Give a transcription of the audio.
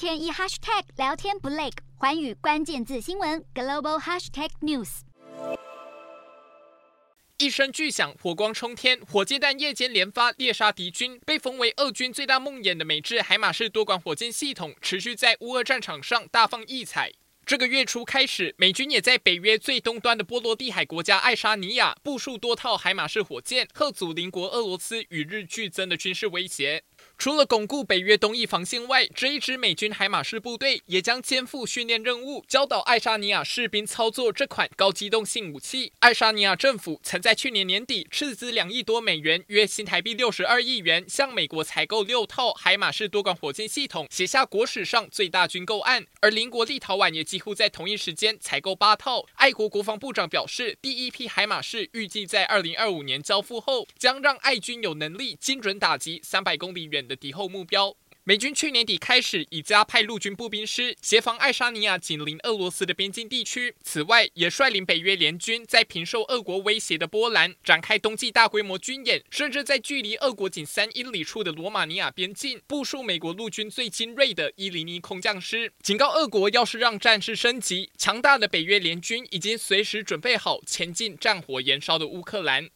天一 hashtag 聊天不累，环宇关键字新闻 global hashtag news。一声巨响，火光冲天，火箭弹夜间连发，猎杀敌军。被封为俄军最大梦魇的美制海马式多管火箭系统，持续在乌俄战场上大放异彩。这个月初开始，美军也在北约最东端的波罗的海国家爱沙尼亚部署多套海马式火箭，吓阻邻国俄罗斯与日俱增的军事威胁。除了巩固北约东翼防线外，这一支美军海马式部队也将肩负训练任务，教导爱沙尼亚士兵操作这款高机动性武器。爱沙尼亚政府曾在去年年底斥资两亿多美元（约新台币六十二亿元）向美国采购六套海马式多管火箭系统，写下国史上最大军购案。而邻国立陶宛也几乎在同一时间采购八套。爱国国防部长表示，第一批海马式预计在二零二五年交付后，将让爱军有能力精准打击三百公里远的敌后目标。美军去年底开始已加派陆军步兵师协防爱沙尼亚紧邻俄罗斯的边境地区，此外也率领北约联军在平受俄国威胁的波兰展开冬季大规模军演，甚至在距离俄国仅三英里处的罗马尼亚边境部署美国陆军最精锐的伊林尼空降师，警告俄国要是让战事升级，强大的北约联军已经随时准备好前进战火延烧的乌克兰。